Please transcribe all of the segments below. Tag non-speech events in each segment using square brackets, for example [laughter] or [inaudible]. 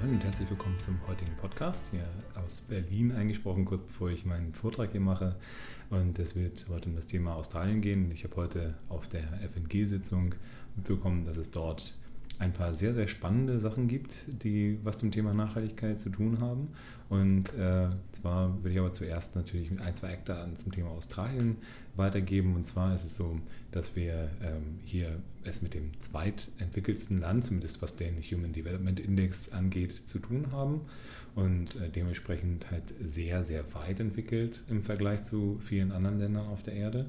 Moin und herzlich willkommen zum heutigen Podcast. Hier aus Berlin eingesprochen, kurz bevor ich meinen Vortrag hier mache. Und es wird heute um das Thema Australien gehen. Ich habe heute auf der FNG-Sitzung mitbekommen, dass es dort ein paar sehr, sehr spannende Sachen gibt, die was zum Thema Nachhaltigkeit zu tun haben. Und äh, zwar würde ich aber zuerst natürlich ein, zwei Eckdaten zum Thema Australien weitergeben. Und zwar ist es so, dass wir ähm, hier es mit dem zweitentwickelsten Land, zumindest was den Human Development Index angeht, zu tun haben. Und äh, dementsprechend halt sehr, sehr weit entwickelt im Vergleich zu vielen anderen Ländern auf der Erde.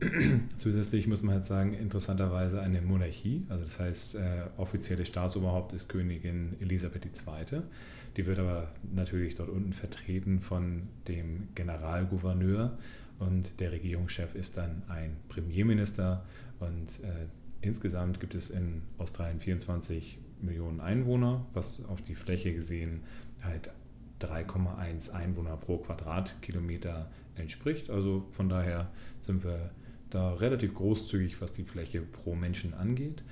[clears throat] Zusätzlich muss man halt sagen, interessanterweise eine Monarchie. Also das heißt, äh, offizielle Staatsoberhaupt ist Königin Elisabeth II. Die wird aber natürlich dort unten vertreten von dem Generalgouverneur und der Regierungschef ist dann ein Premierminister. Und äh, insgesamt gibt es in Australien 24 Millionen Einwohner, was auf die Fläche gesehen halt 3,1 Einwohner pro Quadratkilometer entspricht. Also von daher sind wir da relativ großzügig, was die Fläche pro Menschen angeht.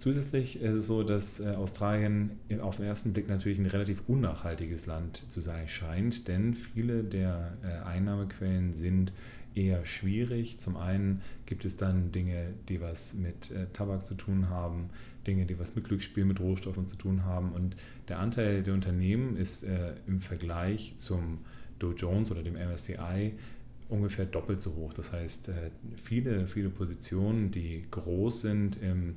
Zusätzlich ist es so, dass äh, Australien auf den ersten Blick natürlich ein relativ unnachhaltiges Land zu sein scheint, denn viele der äh, Einnahmequellen sind eher schwierig. Zum einen gibt es dann Dinge, die was mit äh, Tabak zu tun haben, Dinge, die was mit Glücksspiel, mit Rohstoffen zu tun haben. Und der Anteil der Unternehmen ist im Vergleich zum Dow Jones oder dem MSCI ungefähr doppelt so hoch. Das heißt, äh, viele, viele Positionen, die groß sind im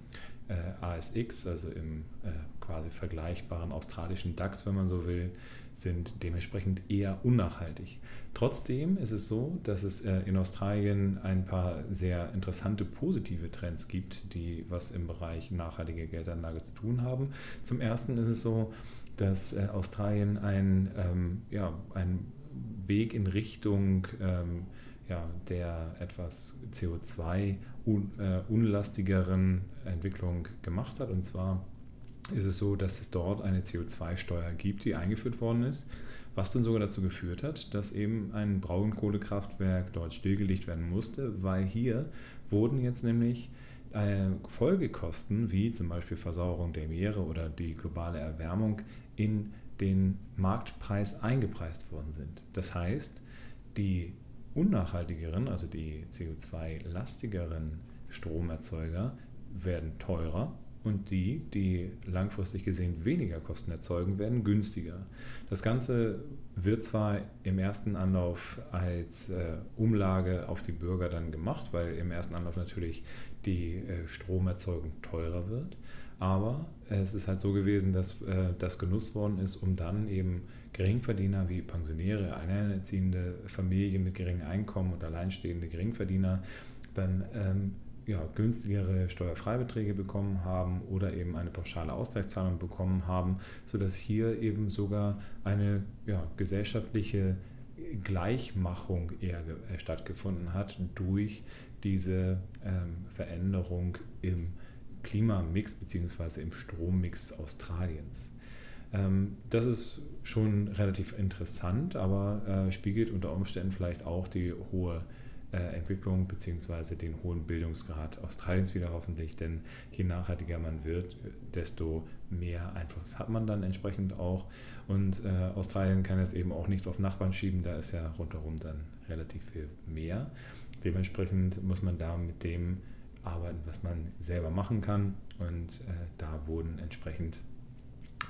äh, ASX, also im äh, quasi vergleichbaren australischen DAX, wenn man so will, sind dementsprechend eher unnachhaltig. Trotzdem ist es so, dass es in Australien ein paar sehr interessante positive Trends gibt, die was im Bereich nachhaltige Geldanlage zu tun haben. Zum Ersten ist es so, dass Australien ein, ähm, ja, ein Weg in Richtung ähm, ja, der etwas CO2-unlastigeren äh, Entwicklung gemacht hat. Und zwar ist es so, dass es dort eine CO2-Steuer gibt, die eingeführt worden ist, was dann sogar dazu geführt hat, dass eben ein Braunkohlekraftwerk dort stillgelegt werden musste, weil hier wurden jetzt nämlich äh, Folgekosten wie zum Beispiel Versauerung der Meere oder die globale Erwärmung in den Marktpreis eingepreist worden sind. Das heißt, die unnachhaltigeren, also die CO2-lastigeren Stromerzeuger werden teurer und die, die langfristig gesehen weniger Kosten erzeugen, werden günstiger. Das Ganze wird zwar im ersten Anlauf als äh, Umlage auf die Bürger dann gemacht, weil im ersten Anlauf natürlich die äh, Stromerzeugung teurer wird, aber es ist halt so gewesen, dass äh, das genutzt worden ist, um dann eben Geringverdiener wie Pensionäre, alleinerziehende Familien mit geringem Einkommen und alleinstehende Geringverdiener dann ähm, ja, günstigere Steuerfreibeträge bekommen haben oder eben eine pauschale Ausgleichszahlung bekommen haben, sodass hier eben sogar eine ja, gesellschaftliche Gleichmachung eher äh, stattgefunden hat durch diese ähm, Veränderung im Klimamix bzw. im Strommix Australiens. Ähm, das ist schon relativ interessant, aber äh, spiegelt unter Umständen vielleicht auch die hohe äh, Entwicklung bzw. den hohen Bildungsgrad Australiens wieder hoffentlich, denn je nachhaltiger man wird, desto mehr Einfluss hat man dann entsprechend auch. Und äh, Australien kann es eben auch nicht auf Nachbarn schieben, da ist ja rundherum dann relativ viel mehr. Dementsprechend muss man da mit dem arbeiten, was man selber machen kann. Und äh, da wurden entsprechend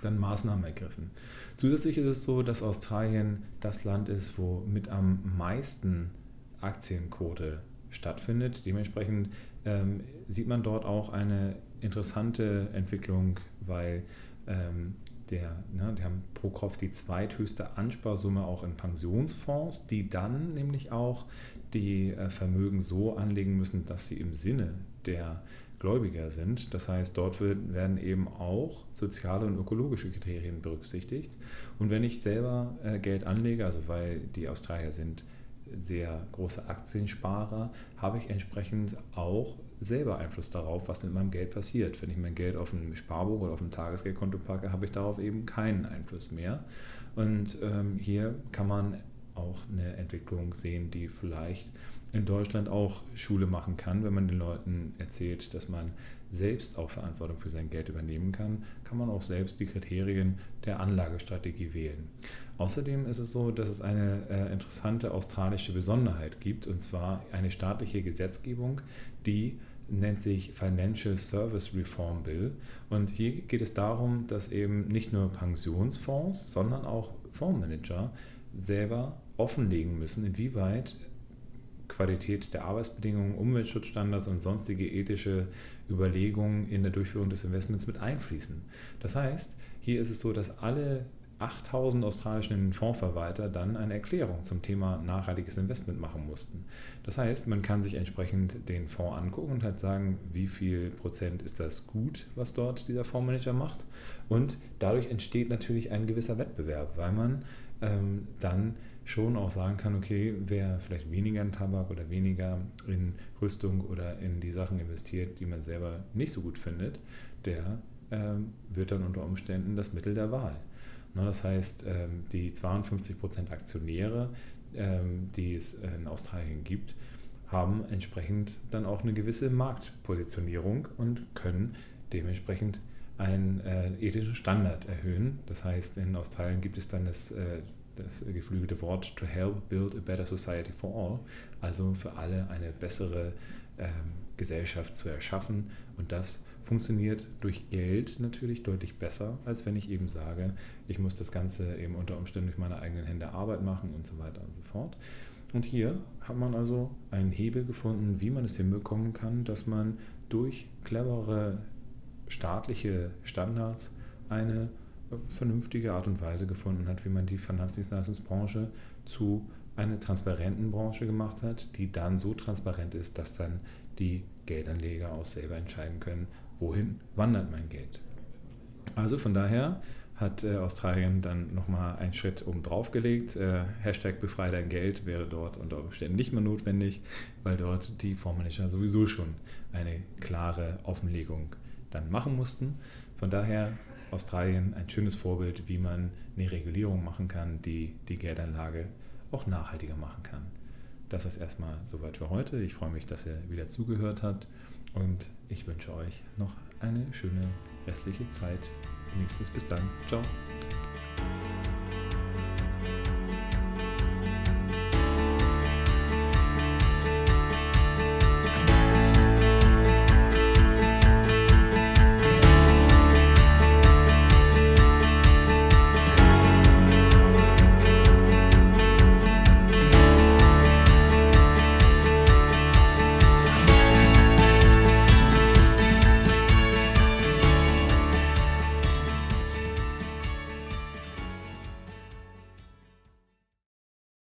dann Maßnahmen ergriffen. Zusätzlich ist es so, dass Australien das Land ist, wo mit am meisten Aktienquote stattfindet. Dementsprechend ähm, sieht man dort auch eine interessante Entwicklung, weil ähm, der, ne, die haben pro Kopf die zweithöchste Ansparsumme auch in Pensionsfonds, die dann nämlich auch die äh, Vermögen so anlegen müssen, dass sie im Sinne der Gläubiger sind. Das heißt, dort werden eben auch soziale und ökologische Kriterien berücksichtigt. Und wenn ich selber äh, Geld anlege, also weil die Australier sind sehr große Aktiensparer, habe ich entsprechend auch selber Einfluss darauf, was mit meinem Geld passiert. Wenn ich mein Geld auf einem Sparbuch oder auf einem Tagesgeldkonto packe, habe ich darauf eben keinen Einfluss mehr. Und ähm, hier kann man auch eine Entwicklung sehen, die vielleicht in Deutschland auch Schule machen kann, wenn man den Leuten erzählt, dass man selbst auch Verantwortung für sein Geld übernehmen kann, kann man auch selbst die Kriterien der Anlagestrategie wählen. Außerdem ist es so, dass es eine äh, interessante australische Besonderheit gibt, und zwar eine staatliche Gesetzgebung, die nennt sich Financial Service Reform Bill. Und hier geht es darum, dass eben nicht nur Pensionsfonds, sondern auch Fondsmanager selber offenlegen müssen, inwieweit Qualität der Arbeitsbedingungen, Umweltschutzstandards und sonstige ethische Überlegungen in der Durchführung des Investments mit einfließen. Das heißt, hier ist es so, dass alle 8000 australischen Fondsverwalter dann eine Erklärung zum Thema nachhaltiges Investment machen mussten. Das heißt, man kann sich entsprechend den Fonds angucken und halt sagen, wie viel Prozent ist das gut, was dort dieser Fondsmanager macht. Und dadurch entsteht natürlich ein gewisser Wettbewerb, weil man ähm, dann schon auch sagen kann, okay, wer vielleicht weniger in Tabak oder weniger in Rüstung oder in die Sachen investiert, die man selber nicht so gut findet, der ähm, wird dann unter Umständen das Mittel der Wahl. Na, das heißt, ähm, die 52% Aktionäre, ähm, die es in Australien gibt, haben entsprechend dann auch eine gewisse Marktpositionierung und können dementsprechend einen äh, ethischen Standard erhöhen. Das heißt, in Australien gibt es dann das äh, das geflügelte Wort to help build a better society for all, also für alle eine bessere ähm, Gesellschaft zu erschaffen. Und das funktioniert durch Geld natürlich deutlich besser, als wenn ich eben sage, ich muss das Ganze eben unter Umständen durch meine eigenen Hände Arbeit machen und so weiter und so fort. Und hier hat man also einen Hebel gefunden, wie man es hinbekommen kann, dass man durch clevere staatliche Standards eine vernünftige Art und Weise gefunden hat, wie man die Finanzdienstleistungsbranche zu einer transparenten Branche gemacht hat, die dann so transparent ist, dass dann die Geldanleger auch selber entscheiden können, wohin wandert mein Geld. Also von daher hat äh, Australien dann nochmal einen Schritt oben drauf gelegt. Äh, Hashtag befrei dein Geld wäre dort unter Umständen nicht mehr notwendig, weil dort die Fondsmanager sowieso schon eine klare Offenlegung dann machen mussten. Von daher Australien ein schönes Vorbild, wie man eine Regulierung machen kann, die die Geldanlage auch nachhaltiger machen kann. Das ist erstmal soweit für heute. Ich freue mich, dass ihr wieder zugehört habt und ich wünsche euch noch eine schöne restliche Zeit. Nächstes bis dann. Ciao.